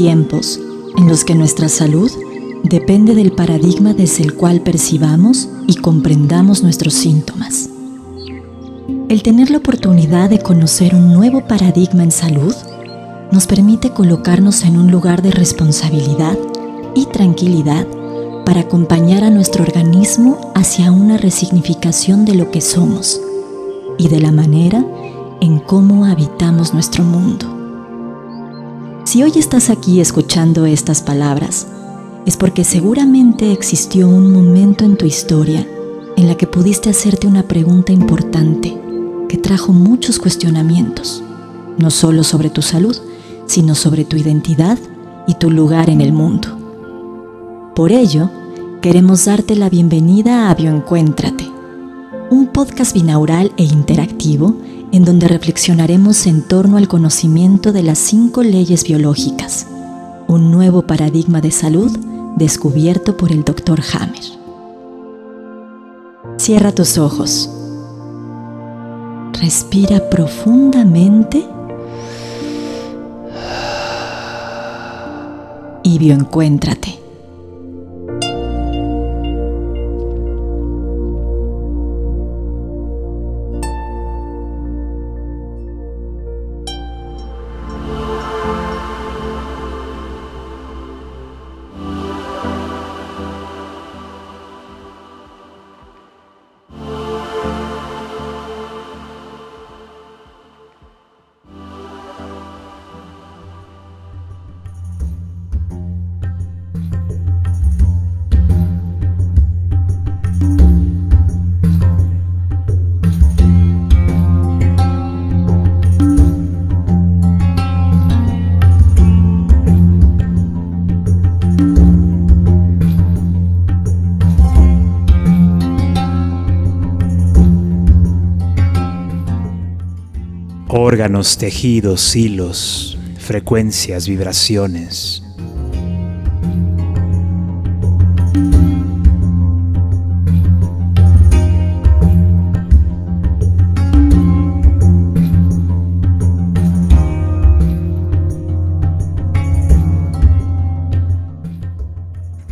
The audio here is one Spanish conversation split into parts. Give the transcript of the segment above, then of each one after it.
tiempos en los que nuestra salud depende del paradigma desde el cual percibamos y comprendamos nuestros síntomas. El tener la oportunidad de conocer un nuevo paradigma en salud nos permite colocarnos en un lugar de responsabilidad y tranquilidad para acompañar a nuestro organismo hacia una resignificación de lo que somos y de la manera en cómo habitamos nuestro mundo. Si hoy estás aquí escuchando estas palabras, es porque seguramente existió un momento en tu historia en la que pudiste hacerte una pregunta importante que trajo muchos cuestionamientos, no solo sobre tu salud, sino sobre tu identidad y tu lugar en el mundo. Por ello, queremos darte la bienvenida a Bioencuéntrate, un podcast binaural e interactivo en donde reflexionaremos en torno al conocimiento de las cinco leyes biológicas, un nuevo paradigma de salud descubierto por el Dr. Hammer. Cierra tus ojos. Respira profundamente y bioencuéntrate. Órganos, tejidos, hilos, frecuencias, vibraciones.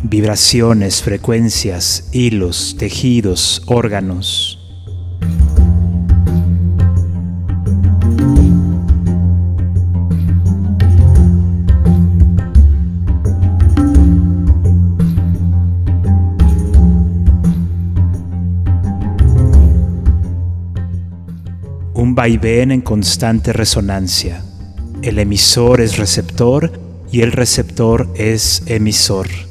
Vibraciones, frecuencias, hilos, tejidos, órganos. Vaivén en constante resonancia. El emisor es receptor y el receptor es emisor.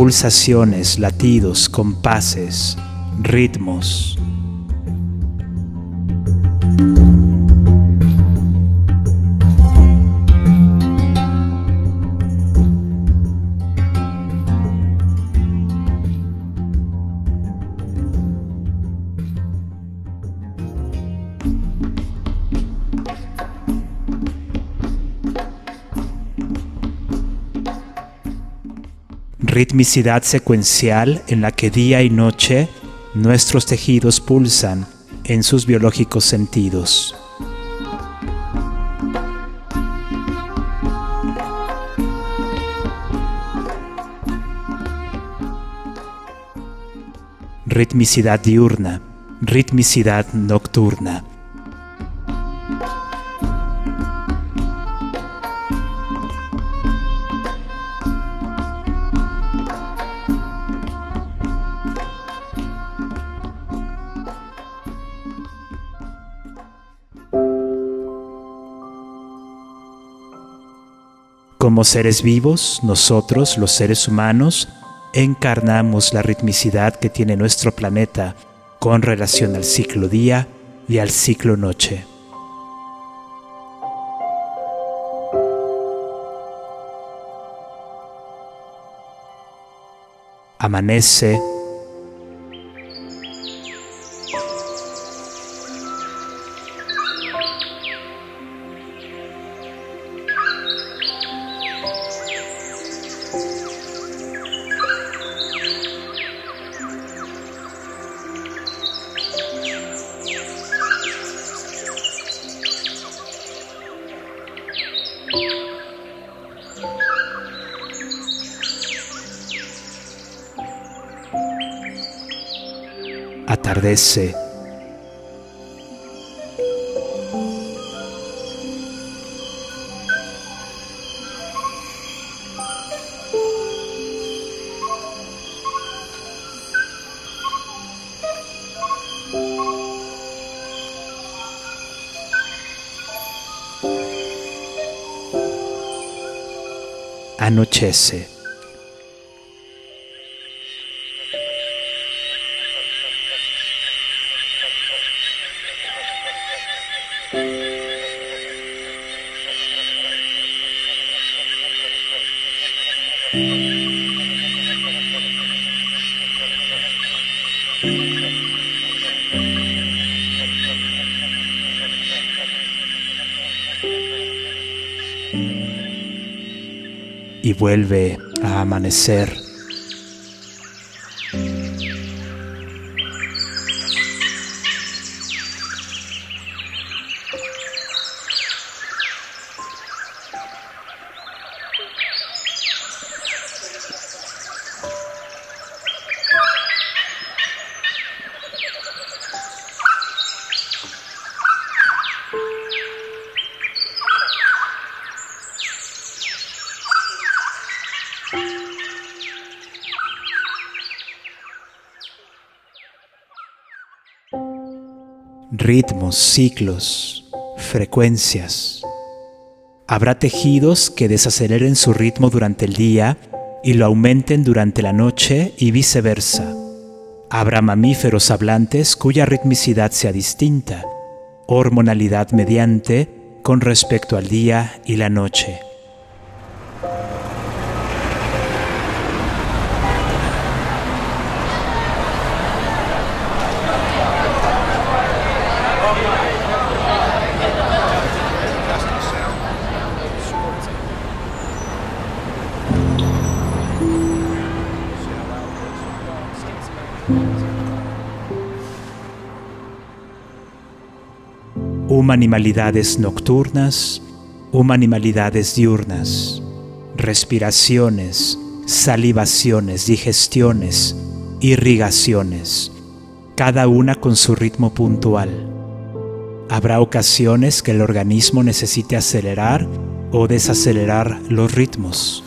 Pulsaciones, latidos, compases, ritmos. Ritmicidad secuencial en la que día y noche nuestros tejidos pulsan en sus biológicos sentidos. Ritmicidad diurna, ritmicidad nocturna. Como seres vivos, nosotros, los seres humanos, encarnamos la ritmicidad que tiene nuestro planeta con relación al ciclo día y al ciclo noche. Amanece, Atardece. anochece. Vuelve a amanecer. Ritmos, ciclos, frecuencias. Habrá tejidos que desaceleren su ritmo durante el día y lo aumenten durante la noche y viceversa. Habrá mamíferos hablantes cuya ritmicidad sea distinta, hormonalidad mediante con respecto al día y la noche. Humanidades nocturnas, humanidades diurnas, respiraciones, salivaciones, digestiones, irrigaciones, cada una con su ritmo puntual. Habrá ocasiones que el organismo necesite acelerar o desacelerar los ritmos.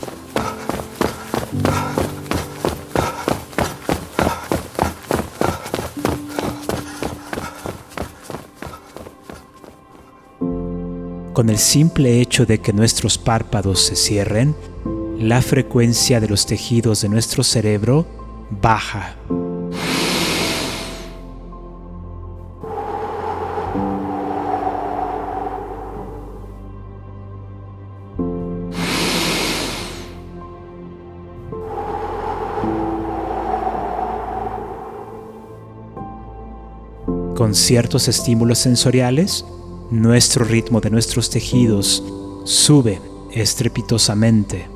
Con el simple hecho de que nuestros párpados se cierren, la frecuencia de los tejidos de nuestro cerebro baja. Con ciertos estímulos sensoriales, nuestro ritmo de nuestros tejidos sube estrepitosamente.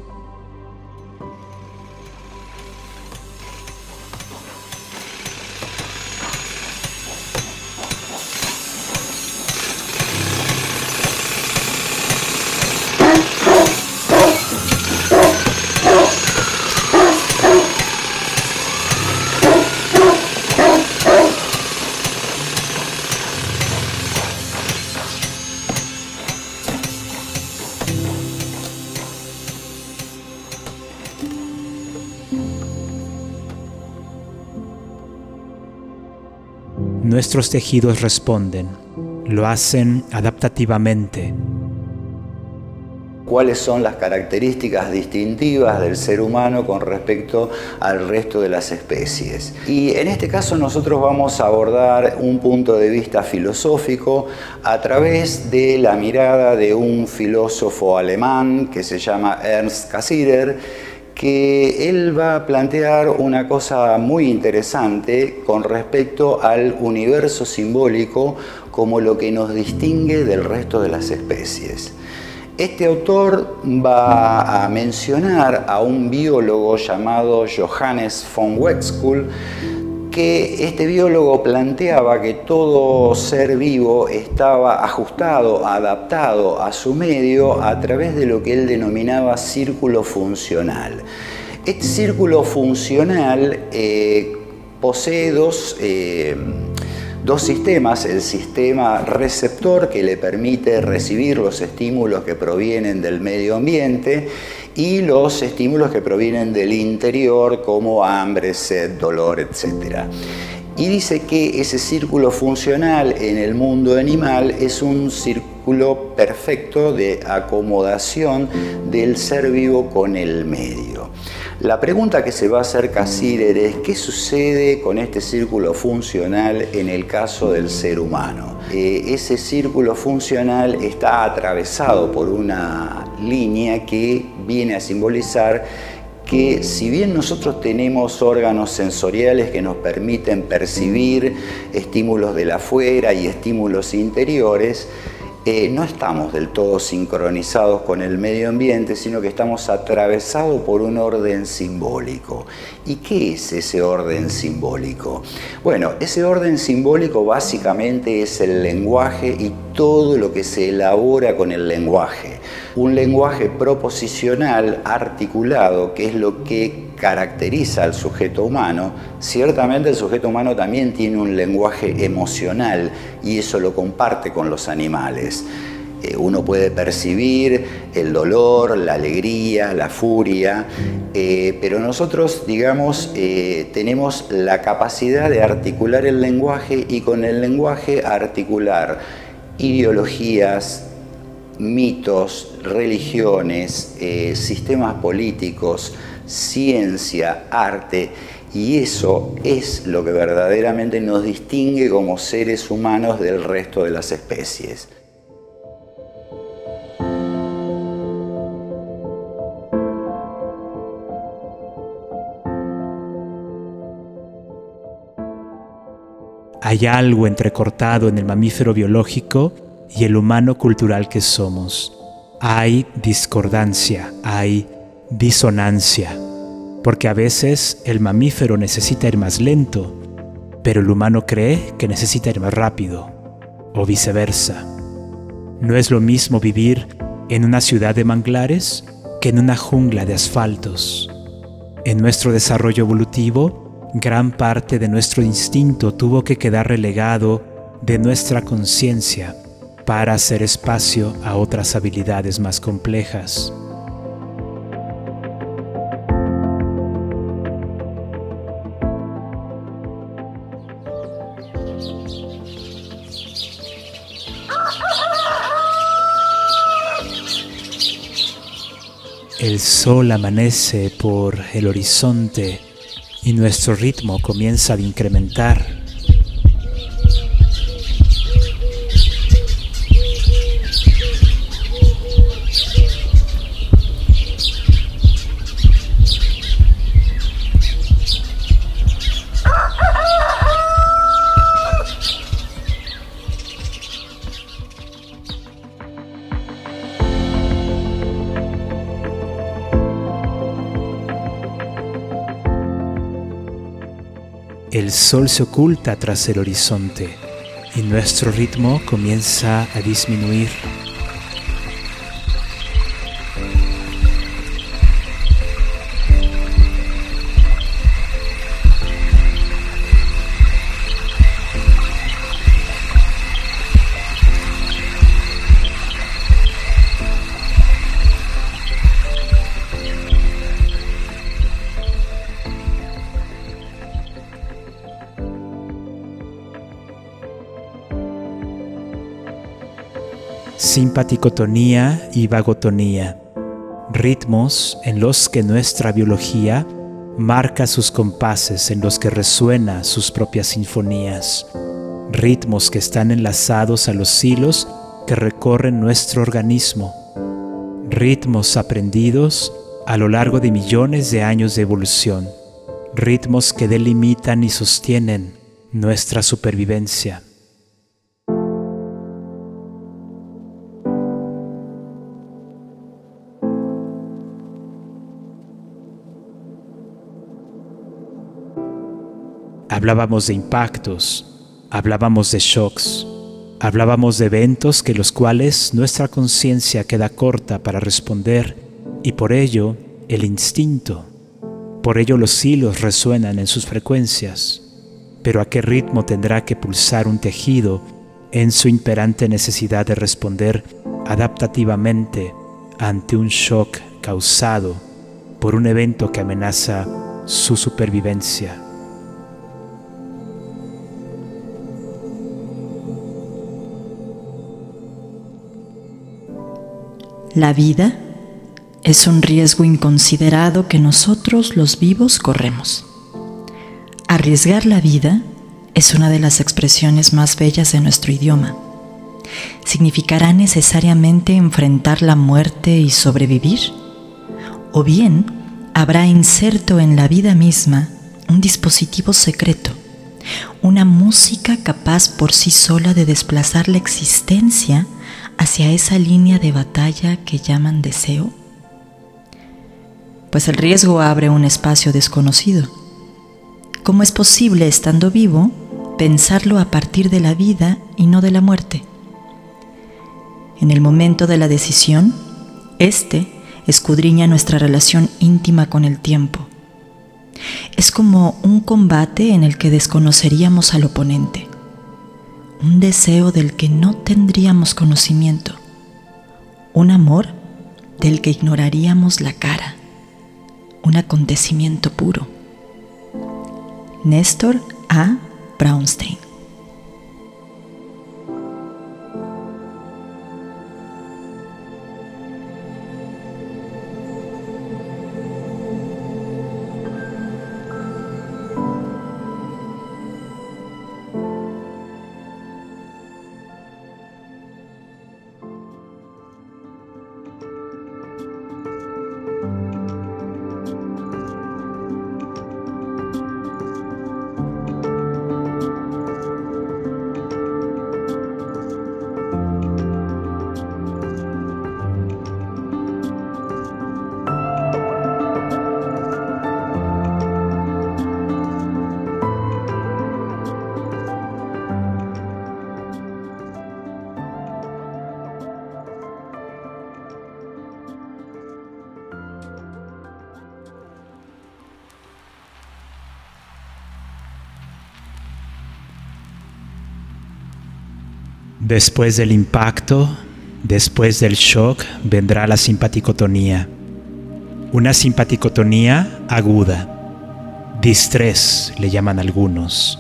Nuestros tejidos responden, lo hacen adaptativamente. ¿Cuáles son las características distintivas del ser humano con respecto al resto de las especies? Y en este caso nosotros vamos a abordar un punto de vista filosófico a través de la mirada de un filósofo alemán que se llama Ernst Cassirer, que él va a plantear una cosa muy interesante con respecto al universo simbólico como lo que nos distingue del resto de las especies. Este autor va a mencionar a un biólogo llamado Johannes von Wexkull, que este biólogo planteaba que todo ser vivo estaba ajustado, adaptado a su medio a través de lo que él denominaba círculo funcional. Este círculo funcional eh, posee dos, eh, dos sistemas, el sistema receptor que le permite recibir los estímulos que provienen del medio ambiente y los estímulos que provienen del interior como hambre, sed, dolor, etc. Y dice que ese círculo funcional en el mundo animal es un círculo perfecto de acomodación del ser vivo con el medio. La pregunta que se va a hacer Cassirer es ¿qué sucede con este círculo funcional en el caso del ser humano? Eh, ese círculo funcional está atravesado por una línea que viene a simbolizar que si bien nosotros tenemos órganos sensoriales que nos permiten percibir estímulos de la afuera y estímulos interiores, eh, no estamos del todo sincronizados con el medio ambiente, sino que estamos atravesados por un orden simbólico. ¿Y qué es ese orden simbólico? Bueno, ese orden simbólico básicamente es el lenguaje y todo lo que se elabora con el lenguaje. Un lenguaje proposicional, articulado, que es lo que caracteriza al sujeto humano, ciertamente el sujeto humano también tiene un lenguaje emocional y eso lo comparte con los animales. Eh, uno puede percibir el dolor, la alegría, la furia, eh, pero nosotros, digamos, eh, tenemos la capacidad de articular el lenguaje y con el lenguaje articular ideologías, mitos, religiones, sistemas políticos, ciencia, arte, y eso es lo que verdaderamente nos distingue como seres humanos del resto de las especies. Hay algo entrecortado en el mamífero biológico y el humano cultural que somos. Hay discordancia, hay disonancia, porque a veces el mamífero necesita ir más lento, pero el humano cree que necesita ir más rápido, o viceversa. No es lo mismo vivir en una ciudad de manglares que en una jungla de asfaltos. En nuestro desarrollo evolutivo, gran parte de nuestro instinto tuvo que quedar relegado de nuestra conciencia para hacer espacio a otras habilidades más complejas. El sol amanece por el horizonte y nuestro ritmo comienza a incrementar. Sol se oculta tras el horizonte y nuestro ritmo comienza a disminuir. Simpaticotonía y vagotonía, ritmos en los que nuestra biología marca sus compases, en los que resuena sus propias sinfonías, ritmos que están enlazados a los hilos que recorren nuestro organismo, ritmos aprendidos a lo largo de millones de años de evolución, ritmos que delimitan y sostienen nuestra supervivencia. Hablábamos de impactos, hablábamos de shocks, hablábamos de eventos que los cuales nuestra conciencia queda corta para responder y por ello el instinto, por ello los hilos resuenan en sus frecuencias. pero a qué ritmo tendrá que pulsar un tejido en su imperante necesidad de responder adaptativamente ante un shock causado por un evento que amenaza su supervivencia. La vida es un riesgo inconsiderado que nosotros los vivos corremos. Arriesgar la vida es una de las expresiones más bellas de nuestro idioma. ¿Significará necesariamente enfrentar la muerte y sobrevivir? ¿O bien habrá inserto en la vida misma un dispositivo secreto, una música capaz por sí sola de desplazar la existencia hacia esa línea de batalla que llaman deseo? Pues el riesgo abre un espacio desconocido. ¿Cómo es posible, estando vivo, pensarlo a partir de la vida y no de la muerte? En el momento de la decisión, éste escudriña nuestra relación íntima con el tiempo. Es como un combate en el que desconoceríamos al oponente un deseo del que no tendríamos conocimiento, un amor del que ignoraríamos la cara, un acontecimiento puro. Néstor A. Brownstein Después del impacto, después del shock, vendrá la simpaticotonía. Una simpaticotonía aguda. Distrés le llaman algunos.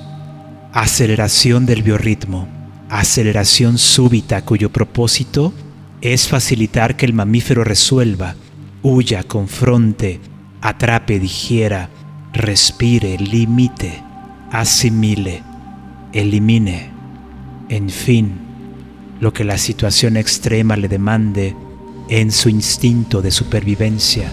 Aceleración del biorritmo. Aceleración súbita cuyo propósito es facilitar que el mamífero resuelva, huya, confronte, atrape, digiera, respire, limite, asimile, elimine, en fin lo que la situación extrema le demande en su instinto de supervivencia.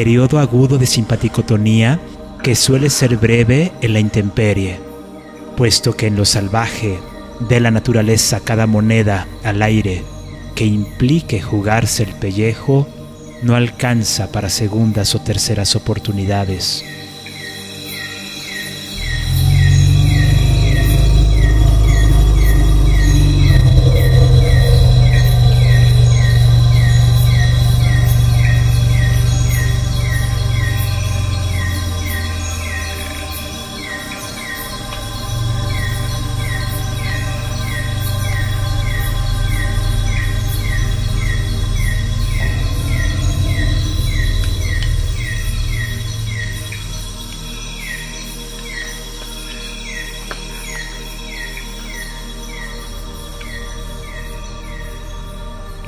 Periodo agudo de simpaticotonía que suele ser breve en la intemperie, puesto que en lo salvaje de la naturaleza cada moneda al aire que implique jugarse el pellejo no alcanza para segundas o terceras oportunidades.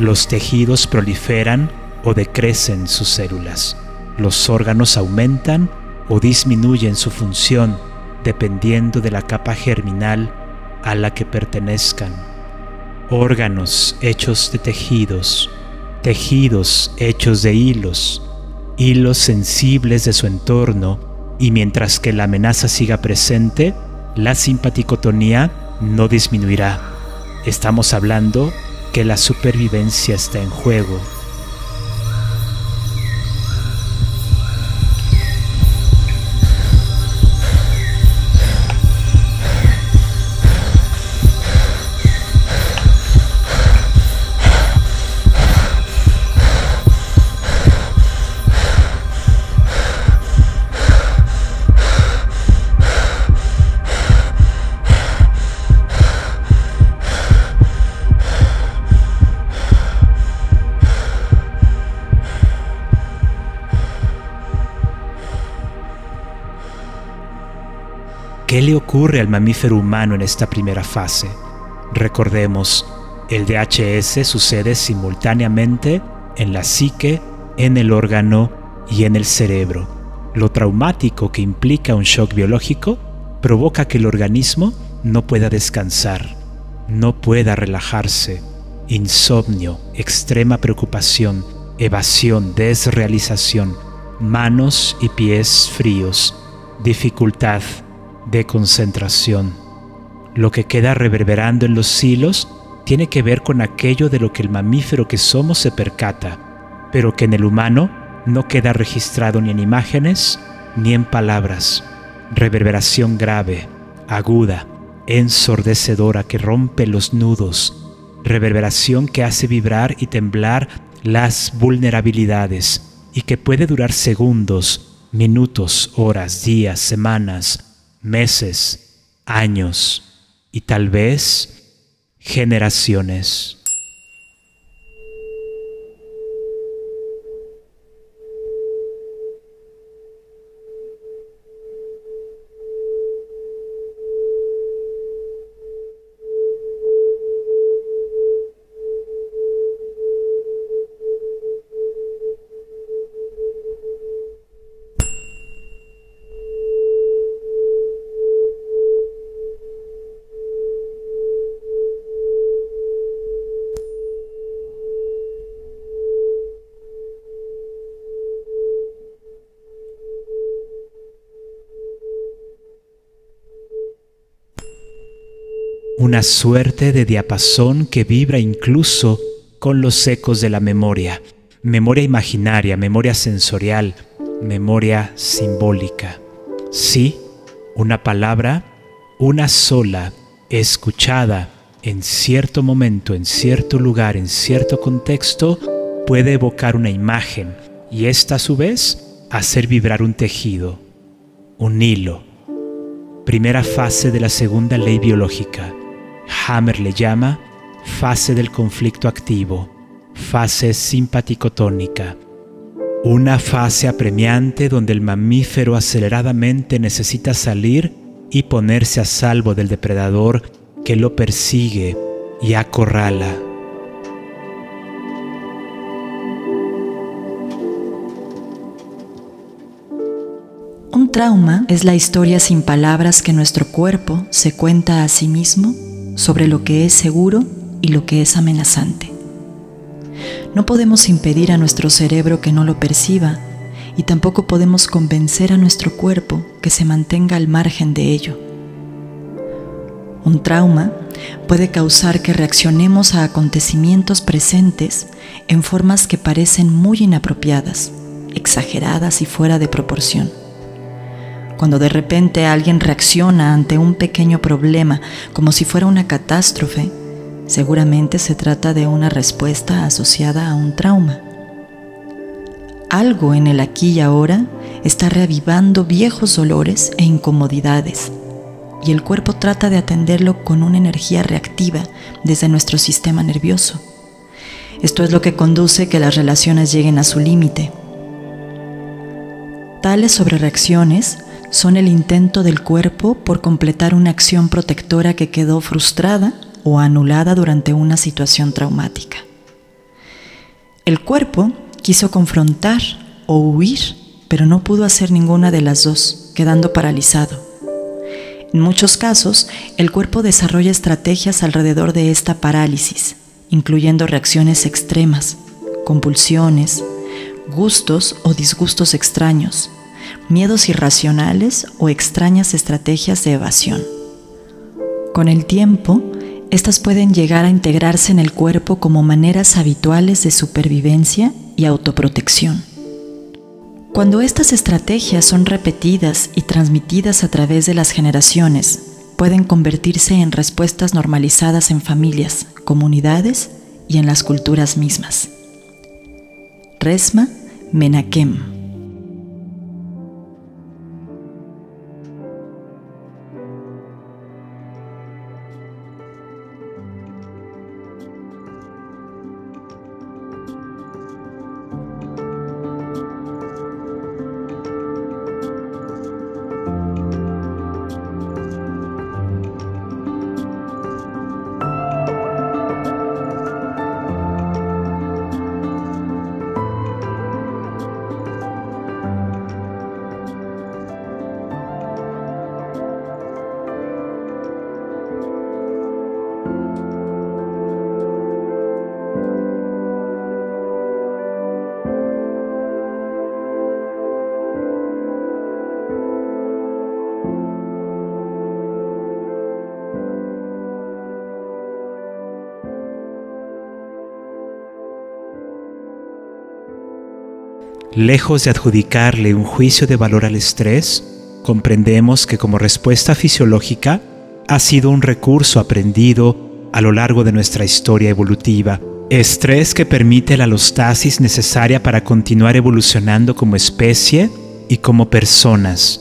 Los tejidos proliferan o decrecen sus células. Los órganos aumentan o disminuyen su función dependiendo de la capa germinal a la que pertenezcan. Órganos hechos de tejidos, tejidos hechos de hilos, hilos sensibles de su entorno y mientras que la amenaza siga presente, la simpaticotonía no disminuirá. Estamos hablando que la supervivencia está en juego. Ocurre al mamífero humano en esta primera fase? Recordemos, el DHS sucede simultáneamente en la psique, en el órgano y en el cerebro. Lo traumático que implica un shock biológico provoca que el organismo no pueda descansar, no pueda relajarse. Insomnio, extrema preocupación, evasión, desrealización, manos y pies fríos, dificultad, de concentración. Lo que queda reverberando en los hilos tiene que ver con aquello de lo que el mamífero que somos se percata, pero que en el humano no queda registrado ni en imágenes ni en palabras. Reverberación grave, aguda, ensordecedora que rompe los nudos, reverberación que hace vibrar y temblar las vulnerabilidades y que puede durar segundos, minutos, horas, días, semanas, meses, años y tal vez generaciones. Una suerte de diapasón que vibra incluso con los ecos de la memoria, memoria imaginaria, memoria sensorial, memoria simbólica. Sí, una palabra, una sola, escuchada en cierto momento, en cierto lugar, en cierto contexto, puede evocar una imagen y esta a su vez hacer vibrar un tejido, un hilo. Primera fase de la segunda ley biológica Hammer le llama fase del conflicto activo, fase simpaticotónica, una fase apremiante donde el mamífero aceleradamente necesita salir y ponerse a salvo del depredador que lo persigue y acorrala. Un trauma es la historia sin palabras que nuestro cuerpo se cuenta a sí mismo sobre lo que es seguro y lo que es amenazante. No podemos impedir a nuestro cerebro que no lo perciba y tampoco podemos convencer a nuestro cuerpo que se mantenga al margen de ello. Un trauma puede causar que reaccionemos a acontecimientos presentes en formas que parecen muy inapropiadas, exageradas y fuera de proporción. Cuando de repente alguien reacciona ante un pequeño problema como si fuera una catástrofe, seguramente se trata de una respuesta asociada a un trauma. Algo en el aquí y ahora está reavivando viejos dolores e incomodidades y el cuerpo trata de atenderlo con una energía reactiva desde nuestro sistema nervioso. Esto es lo que conduce que las relaciones lleguen a su límite. Tales sobrereacciones son el intento del cuerpo por completar una acción protectora que quedó frustrada o anulada durante una situación traumática. El cuerpo quiso confrontar o huir, pero no pudo hacer ninguna de las dos, quedando paralizado. En muchos casos, el cuerpo desarrolla estrategias alrededor de esta parálisis, incluyendo reacciones extremas, compulsiones, gustos o disgustos extraños, miedos irracionales o extrañas estrategias de evasión. Con el tiempo, estas pueden llegar a integrarse en el cuerpo como maneras habituales de supervivencia y autoprotección. Cuando estas estrategias son repetidas y transmitidas a través de las generaciones, pueden convertirse en respuestas normalizadas en familias, comunidades y en las culturas mismas. Resma Menakem Lejos de adjudicarle un juicio de valor al estrés, comprendemos que como respuesta fisiológica ha sido un recurso aprendido a lo largo de nuestra historia evolutiva. Estrés que permite la alostasis necesaria para continuar evolucionando como especie y como personas.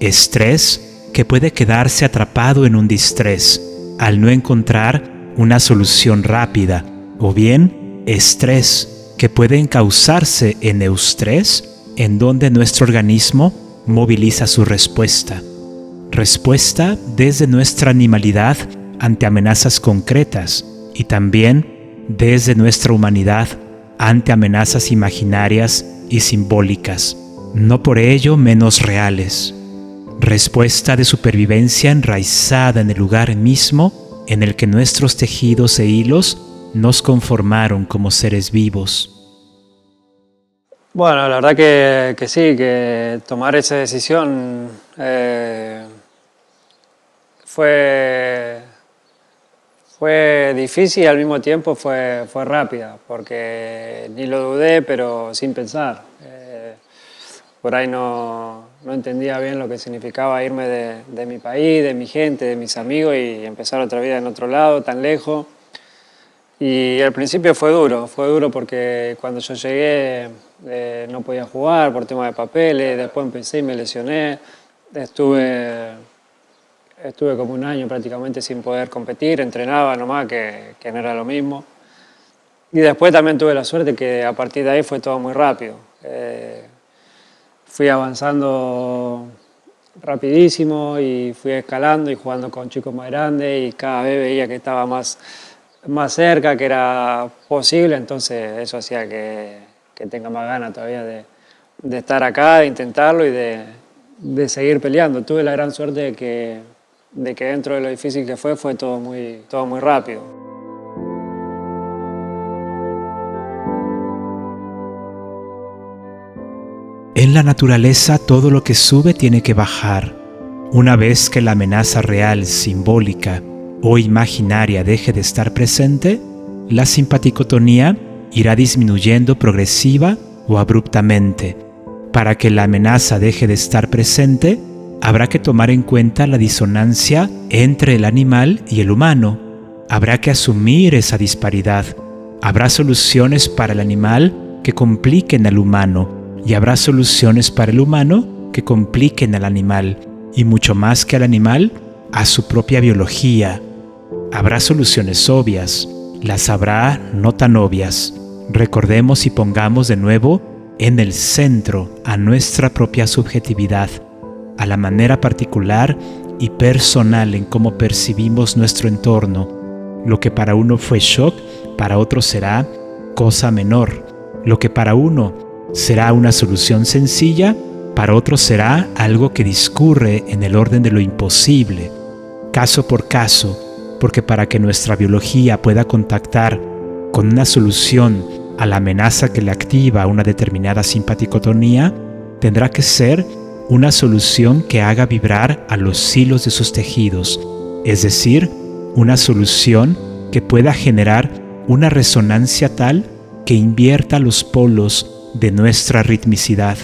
Estrés que puede quedarse atrapado en un distrés al no encontrar una solución rápida, o bien estrés que pueden causarse en eustrés, en donde nuestro organismo moviliza su respuesta. Respuesta desde nuestra animalidad ante amenazas concretas y también desde nuestra humanidad ante amenazas imaginarias y simbólicas, no por ello menos reales. Respuesta de supervivencia enraizada en el lugar mismo en el que nuestros tejidos e hilos nos conformaron como seres vivos. Bueno, la verdad que, sí, que tomar esa decisión eh, fue, fue difícil y al mismo tiempo fue, fue rápida, porque ni lo dudé, pero sin pensar. Eh, por ahí no, no, entendía bien lo que significaba irme de, de mi país, de mi gente, de mis amigos y empezar otra vida en otro lado, tan lejos. Y al principio fue duro, fue duro porque cuando yo llegué eh, no podía jugar por tema de papeles, después empecé y me lesioné, estuve, estuve como un año prácticamente sin poder competir, entrenaba nomás, que, que no era lo mismo. Y después también tuve la suerte que a partir de ahí fue todo muy rápido. Eh, fui avanzando rapidísimo y fui escalando y jugando con chicos más grandes y cada vez veía que estaba más más cerca, que era posible, entonces eso hacía que, que tenga más ganas todavía de, de, estar acá, de intentarlo y de, de, seguir peleando. Tuve la gran suerte de que, de que dentro de lo difícil que fue, fue todo muy, todo muy rápido. En la naturaleza todo lo que sube tiene que bajar. Una vez que la amenaza real, simbólica, o imaginaria deje de estar presente, la simpaticotonía irá disminuyendo progresiva o abruptamente. Para que la amenaza deje de estar presente, habrá que tomar en cuenta la disonancia entre el animal y el humano. Habrá que asumir esa disparidad. Habrá soluciones para el animal que compliquen al humano y habrá soluciones para el humano que compliquen al animal y mucho más que al animal, a su propia biología, Habrá soluciones obvias, las habrá no tan obvias. Recordemos y pongamos de nuevo en el centro a nuestra propia subjetividad, a la manera particular y personal en cómo percibimos nuestro entorno. Lo que para uno fue shock, para otro será cosa menor. Lo que para uno será una solución sencilla, para otro será algo que discurre en el orden de lo imposible, caso por caso, porque para que nuestra biología pueda contactar con una solución a la amenaza que le activa una determinada simpaticotonía, tendrá que ser una solución que haga vibrar a los hilos de sus tejidos, es decir, una solución que pueda generar una resonancia tal que invierta los polos de nuestra ritmicidad.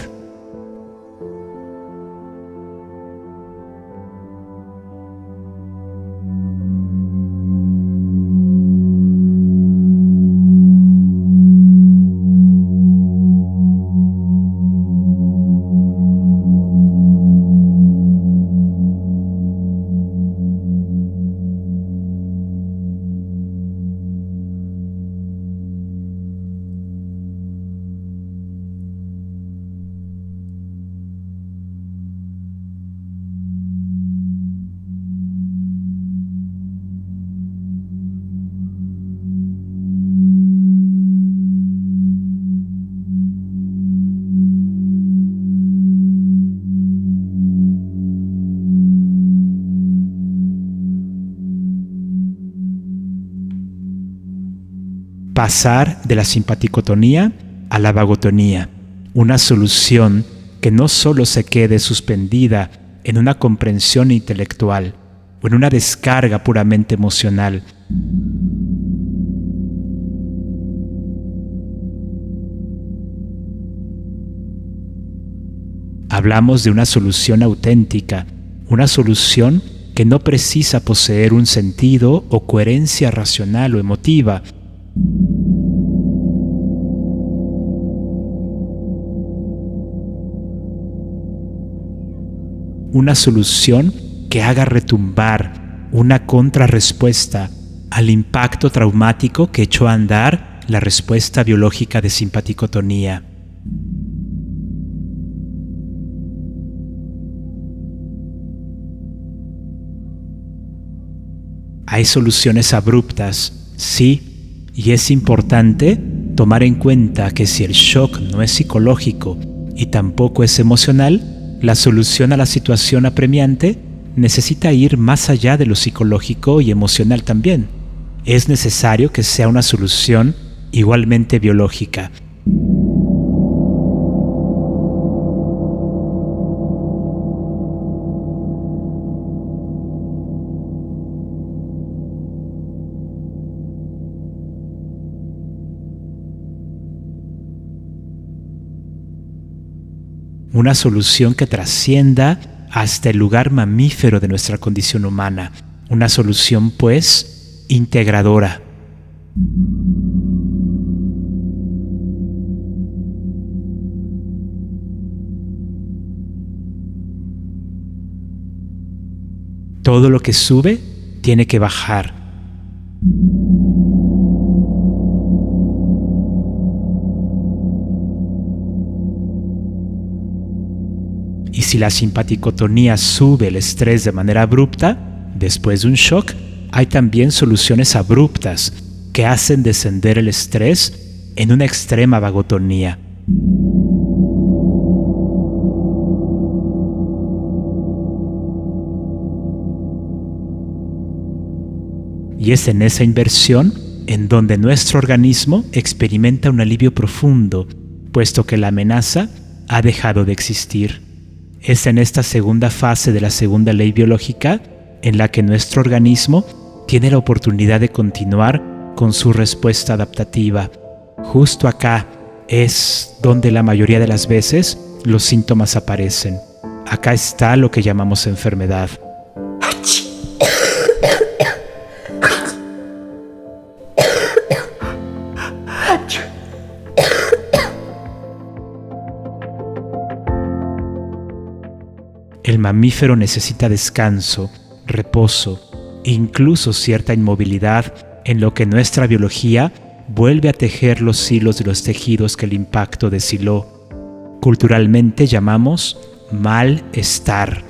Pasar de la simpaticotonía a la vagotonía, una solución que no solo se quede suspendida en una comprensión intelectual o en una descarga puramente emocional, Hablamos de una solución auténtica, una solución que no precisa poseer un sentido o coherencia racional o emotiva, una solución que haga retumbar una contrarrespuesta al impacto traumático que echó a andar la respuesta biológica de simpaticotonía. Hay soluciones abruptas, sí, y es importante tomar en cuenta que si el shock no es psicológico y tampoco es emocional, la solución a la situación apremiante necesita ir más allá de lo psicológico y emocional también. Es necesario que sea una solución igualmente biológica, una solución que trascienda hasta el lugar mamífero de nuestra condición humana, una solución pues integradora. Todo lo que sube tiene que bajar. Y si la simpaticotonía sube el estrés de manera abrupta, después de un shock, hay también soluciones abruptas que hacen descender el estrés en una extrema vagotonía. Y es en esa inversión en donde nuestro organismo experimenta un alivio profundo, puesto que la amenaza ha dejado de existir. Es en esta segunda fase de la segunda ley biológica en la que nuestro organismo tiene la oportunidad de continuar con su respuesta adaptativa. Justo acá es donde la mayoría de las veces los síntomas aparecen. Acá está lo que llamamos enfermedad. El mamífero necesita descanso, reposo, incluso cierta inmovilidad en lo que nuestra biología vuelve a tejer los hilos de los tejidos que el impacto deshiló. Culturalmente llamamos malestar.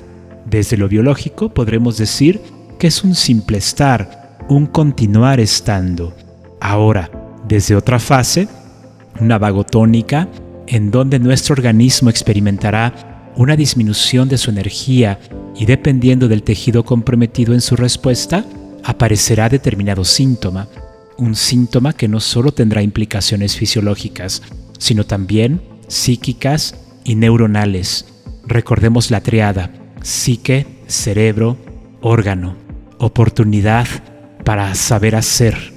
Desde lo biológico podremos decir que es un simple estar, un continuar estando. Ahora, desde otra fase, una vagotónica, en donde nuestro organismo experimentará una disminución de su energía y dependiendo del tejido comprometido en su respuesta, aparecerá determinado síntoma, un síntoma que no solo tendrá implicaciones fisiológicas, sino también psíquicas y neuronales. Recordemos la triada, psique, cerebro, órgano. oportunidad para saber hacer,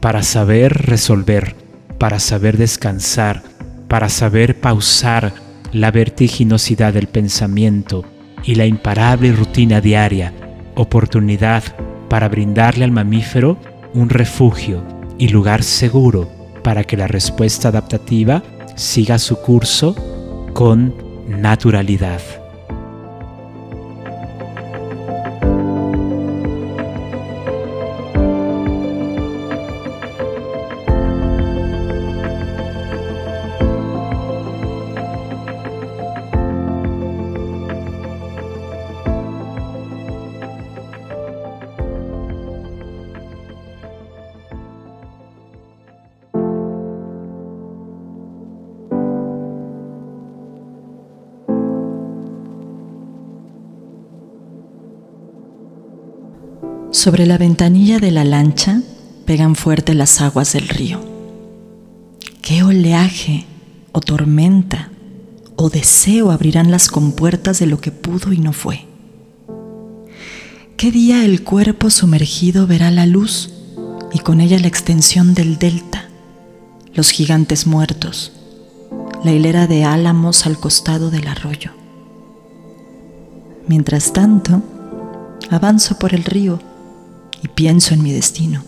para saber resolver, para saber descansar, para saber pausar la vertiginosidad del pensamiento y la imparable rutina diaria, oportunidad para brindarle al mamífero un refugio y lugar seguro para que la respuesta adaptativa siga su curso con naturalidad. Sobre la ventanilla de la lancha pegan fuerte las aguas del río. ¿Qué oleaje o tormenta o deseo abrirán las compuertas de lo que pudo y no fue? ¿Qué día el cuerpo sumergido verá la luz y con ella la extensión del delta, los gigantes muertos, la hilera de álamos al costado del arroyo? Mientras tanto, avanzo por el río y pienso en mi destino.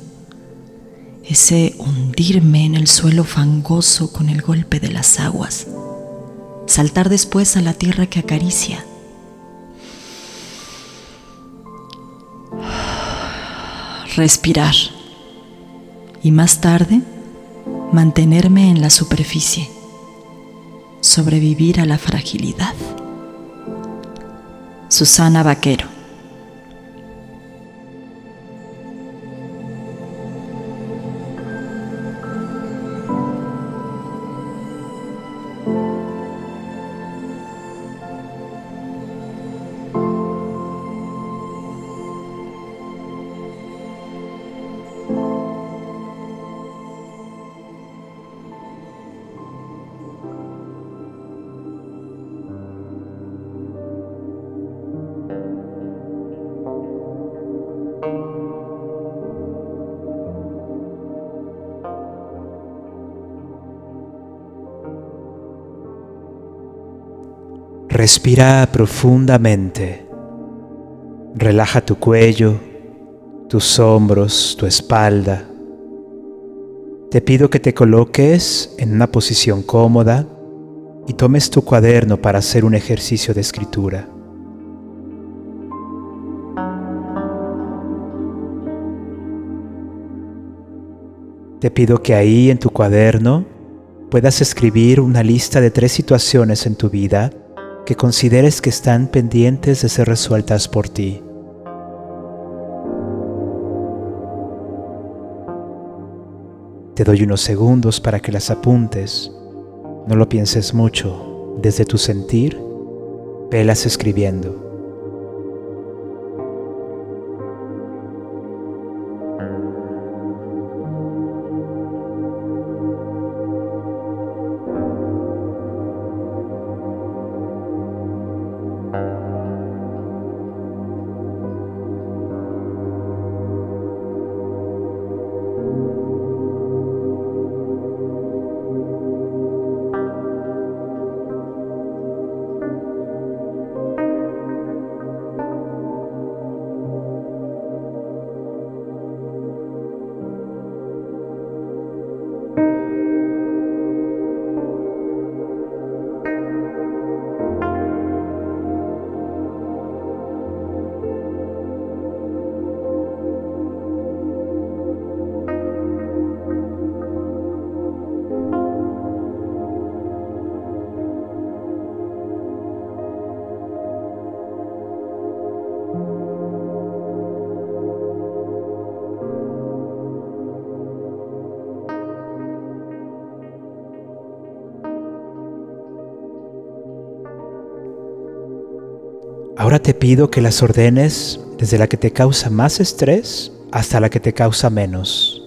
Ese hundirme en el suelo fangoso con el golpe de las aguas. Saltar después a la tierra que acaricia. Respirar. Y más tarde, mantenerme en la superficie. Sobrevivir a la fragilidad. Susana Vaquero Respira profundamente. Relaja tu cuello, tus hombros, tu espalda. Te pido que te coloques en una posición cómoda y tomes tu cuaderno para hacer un ejercicio de escritura. Te pido que ahí en tu cuaderno puedas escribir una lista de tres situaciones en tu vida que consideres que están pendientes de ser resueltas por ti. Te doy unos segundos para que las apuntes. No lo pienses mucho. Desde tu sentir, velas escribiendo. Ahora te pido que las ordenes desde la que te causa más estrés hasta la que te causa menos.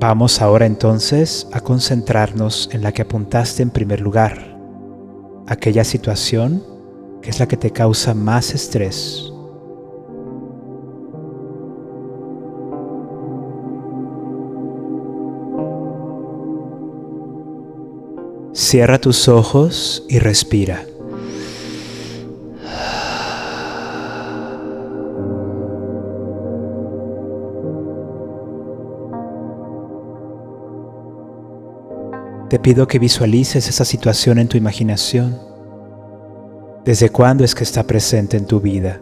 Vamos ahora entonces a concentrarnos en la que apuntaste en primer lugar, aquella situación que es la que te causa más estrés. Cierra tus ojos y respira. Te pido que visualices esa situación en tu imaginación. ¿Desde cuándo es que está presente en tu vida?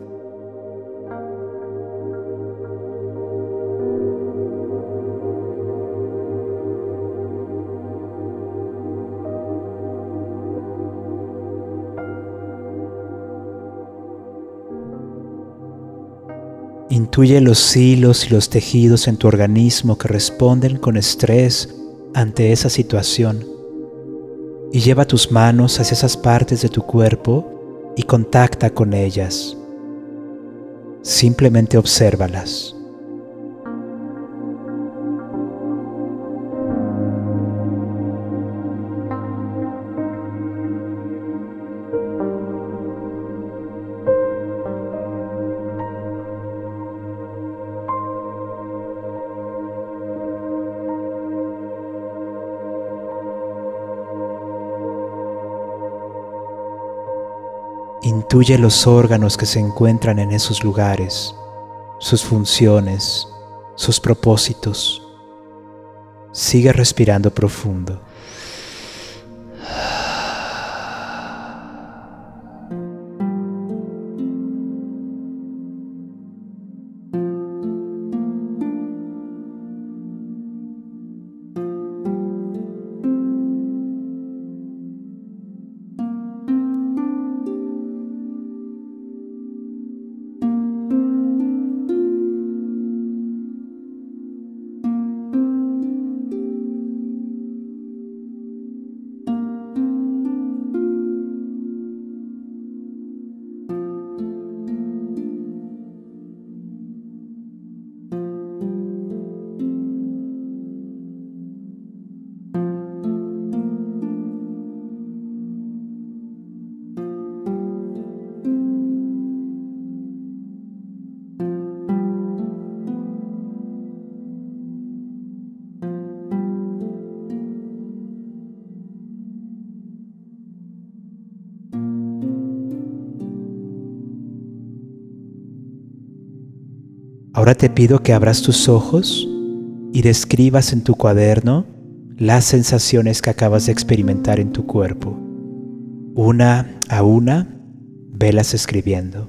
Intuye los hilos y los tejidos en tu organismo que responden con estrés ante esa situación y lleva tus manos hacia esas partes de tu cuerpo y contacta con ellas. Simplemente obsérvalas. Intuye los órganos que se encuentran en esos lugares, sus funciones, sus propósitos. Sigue respirando profundo. Ahora te pido que abras tus ojos y describas en tu cuaderno las sensaciones que acabas de experimentar en tu cuerpo. Una a una, velas escribiendo.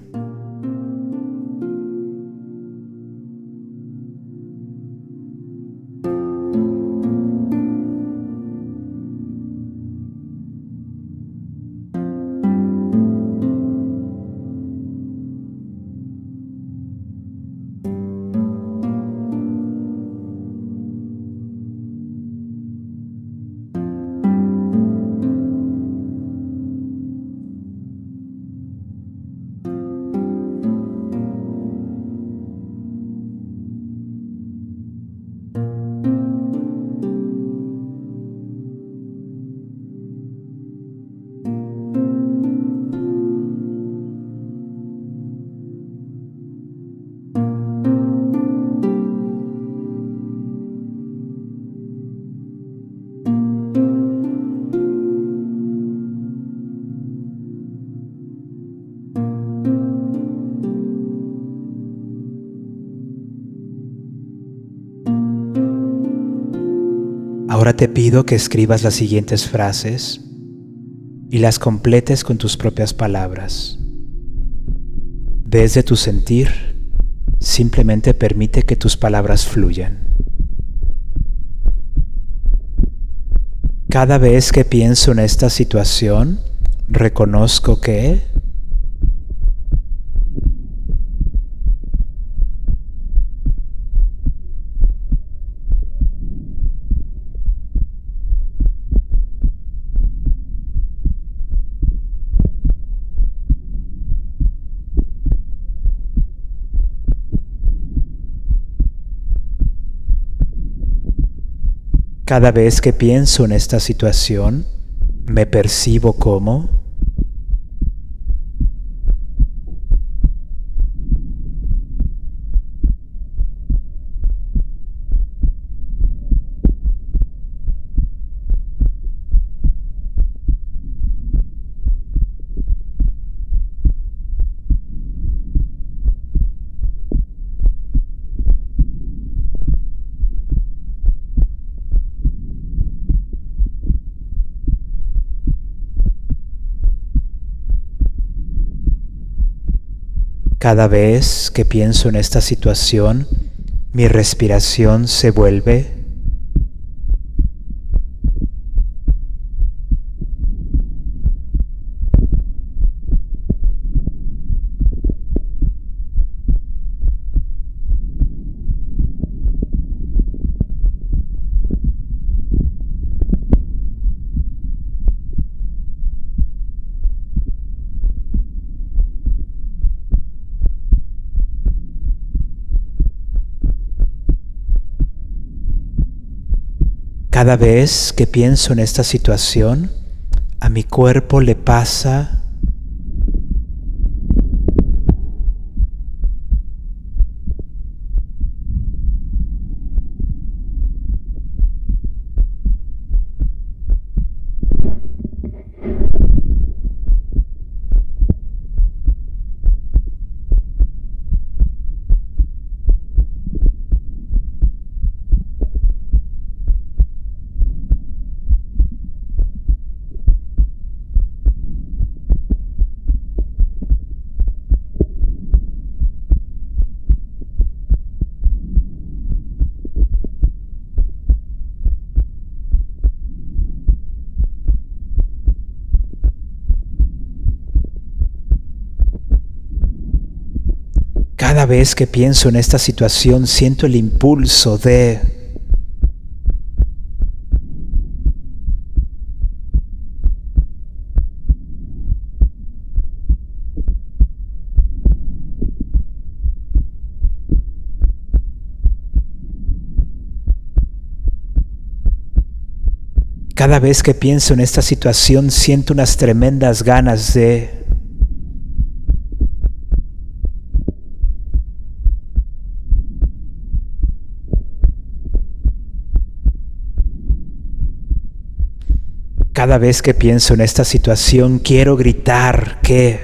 Te pido que escribas las siguientes frases y las completes con tus propias palabras. Desde tu sentir, simplemente permite que tus palabras fluyan. Cada vez que pienso en esta situación, reconozco que Cada vez que pienso en esta situación, me percibo como Cada vez que pienso en esta situación, mi respiración se vuelve Cada vez que pienso en esta situación, a mi cuerpo le pasa Cada vez que pienso en esta situación siento el impulso de Cada vez que pienso en esta situación siento unas tremendas ganas de Cada vez que pienso en esta situación quiero gritar que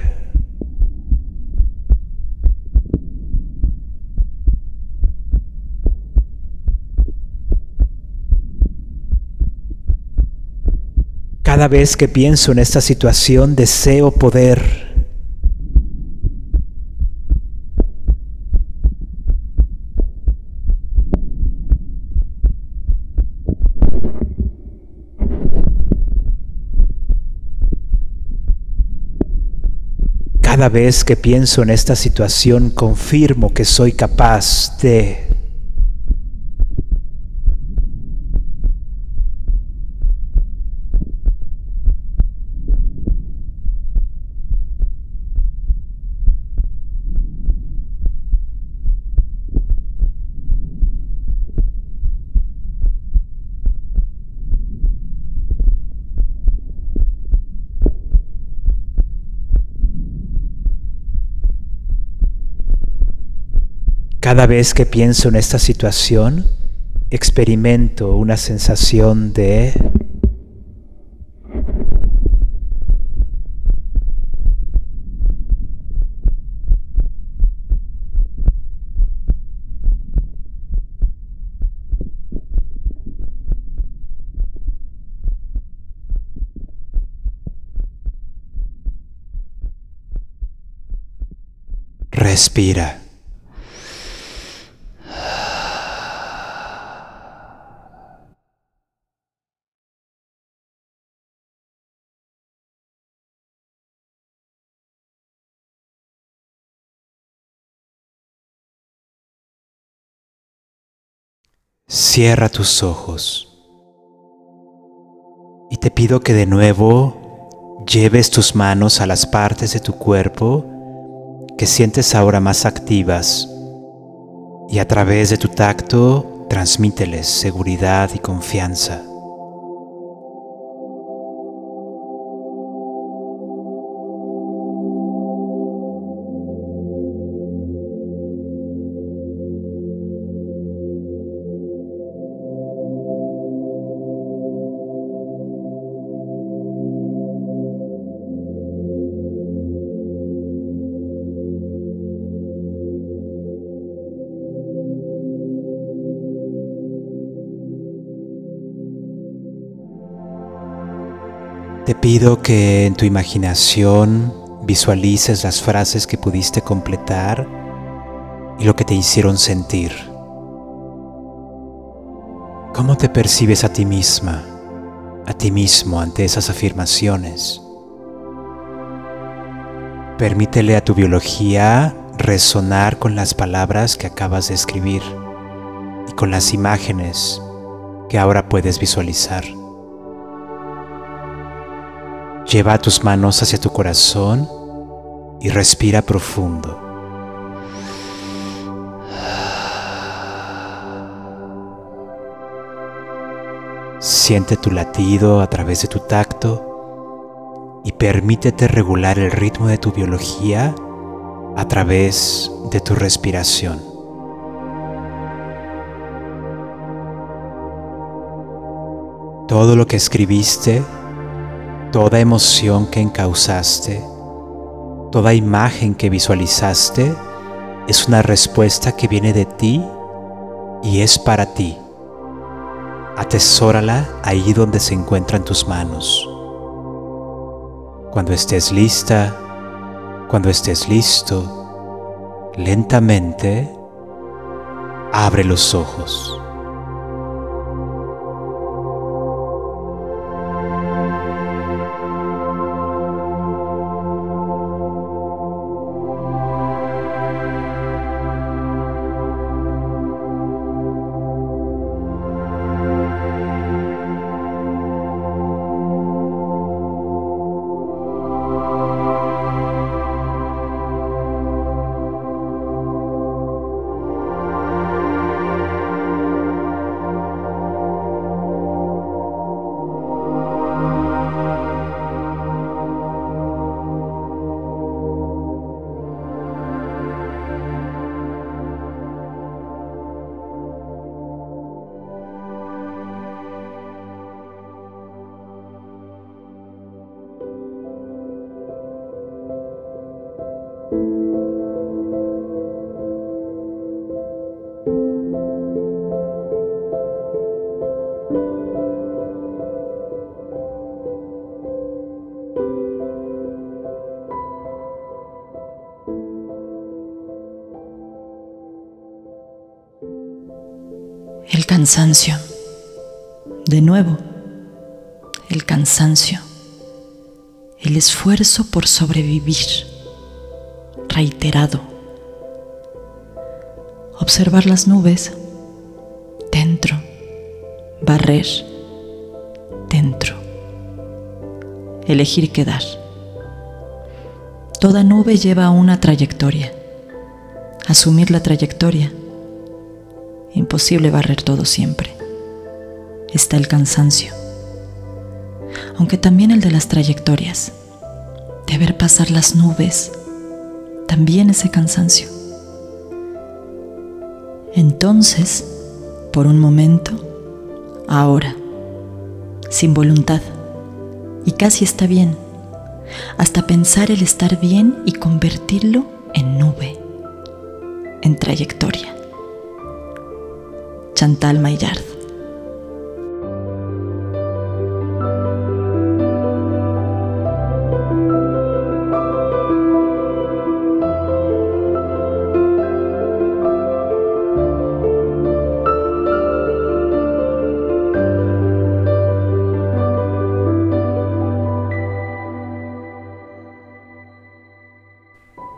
Cada vez que pienso en esta situación deseo poder Cada vez que pienso en esta situación confirmo que soy capaz de Cada vez que pienso en esta situación, experimento una sensación de Respira. Cierra tus ojos y te pido que de nuevo lleves tus manos a las partes de tu cuerpo que sientes ahora más activas y a través de tu tacto transmíteles seguridad y confianza. Te pido que en tu imaginación visualices las frases que pudiste completar y lo que te hicieron sentir. ¿Cómo te percibes a ti misma, a ti mismo ante esas afirmaciones? Permítele a tu biología resonar con las palabras que acabas de escribir y con las imágenes que ahora puedes visualizar. Lleva tus manos hacia tu corazón y respira profundo. Siente tu latido a través de tu tacto y permítete regular el ritmo de tu biología a través de tu respiración. Todo lo que escribiste toda emoción que encausaste, toda imagen que visualizaste es una respuesta que viene de ti y es para ti. Atesórala ahí donde se encuentran tus manos. Cuando estés lista, cuando estés listo, lentamente abre los ojos. Cansancio. De nuevo, el cansancio. El esfuerzo por sobrevivir. Reiterado. Observar las nubes. Dentro. Barrer. Dentro. Elegir quedar. Toda nube lleva una trayectoria. Asumir la trayectoria Imposible barrer todo siempre. Está el cansancio, aunque también el de las trayectorias, de ver pasar las nubes, también ese cansancio. Entonces, por un momento, ahora, sin voluntad, y casi está bien, hasta pensar el estar bien y convertirlo en nube, en trayectoria.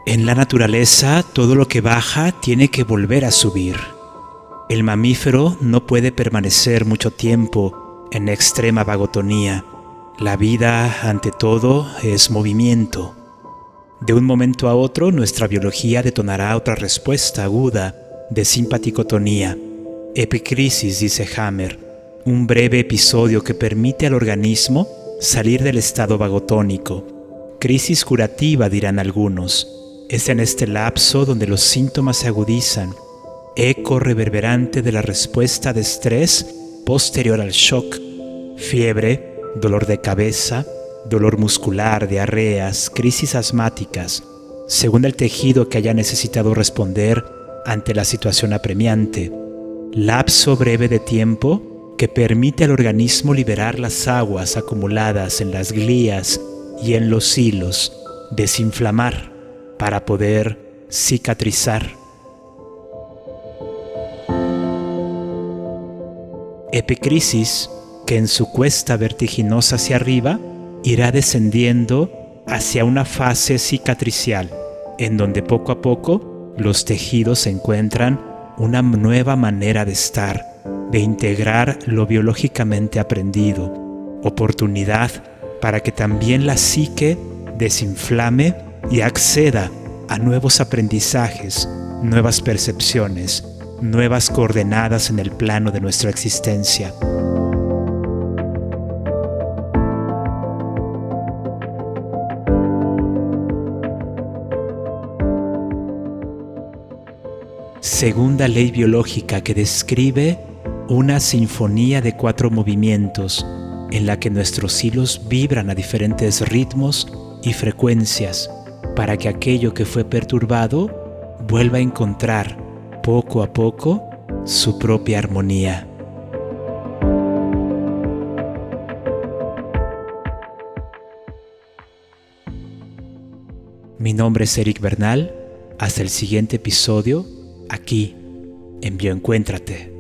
En la naturaleza, todo lo que baja tiene que volver a subir. El mamífero no puede permanecer mucho tiempo en extrema vagotonía. La vida, ante todo, es movimiento. De un momento a otro, nuestra biología detonará otra respuesta aguda de simpaticotonía. Epicrisis, dice Hammer, un breve episodio que permite al organismo salir del estado vagotónico. Crisis curativa, dirán algunos. Es en este lapso donde los síntomas se agudizan, eco reverberante de la respuesta de estrés posterior al shock, fiebre, dolor de cabeza, dolor muscular, diarreas, crisis asmáticas, según el tejido que haya necesitado responder ante la situación apremiante. Lapso breve de tiempo que permite al organismo liberar las aguas acumuladas en las glías y en los hilos, desinflamar para poder cicatrizar. Epicrisis, que en su cuesta vertiginosa hacia arriba irá descendiendo hacia una fase cicatricial, en donde poco a poco los tejidos encuentran una nueva manera de estar, de integrar lo biológicamente aprendido, oportunidad para que también la psique desinflame y acceda a nuevos aprendizajes, nuevas percepciones, nuevas coordenadas en el plano de nuestra existencia. segunda ley biológica que describe una sinfonía de cuatro movimientos en la que nuestros hilos vibran a diferentes ritmos y frecuencias para que aquello que fue perturbado vuelva a encontrar poco a poco su propia armonía. Mi nombre es Eric Bernal. Hasta el siguiente episodio aquí en Bioencuéntrate.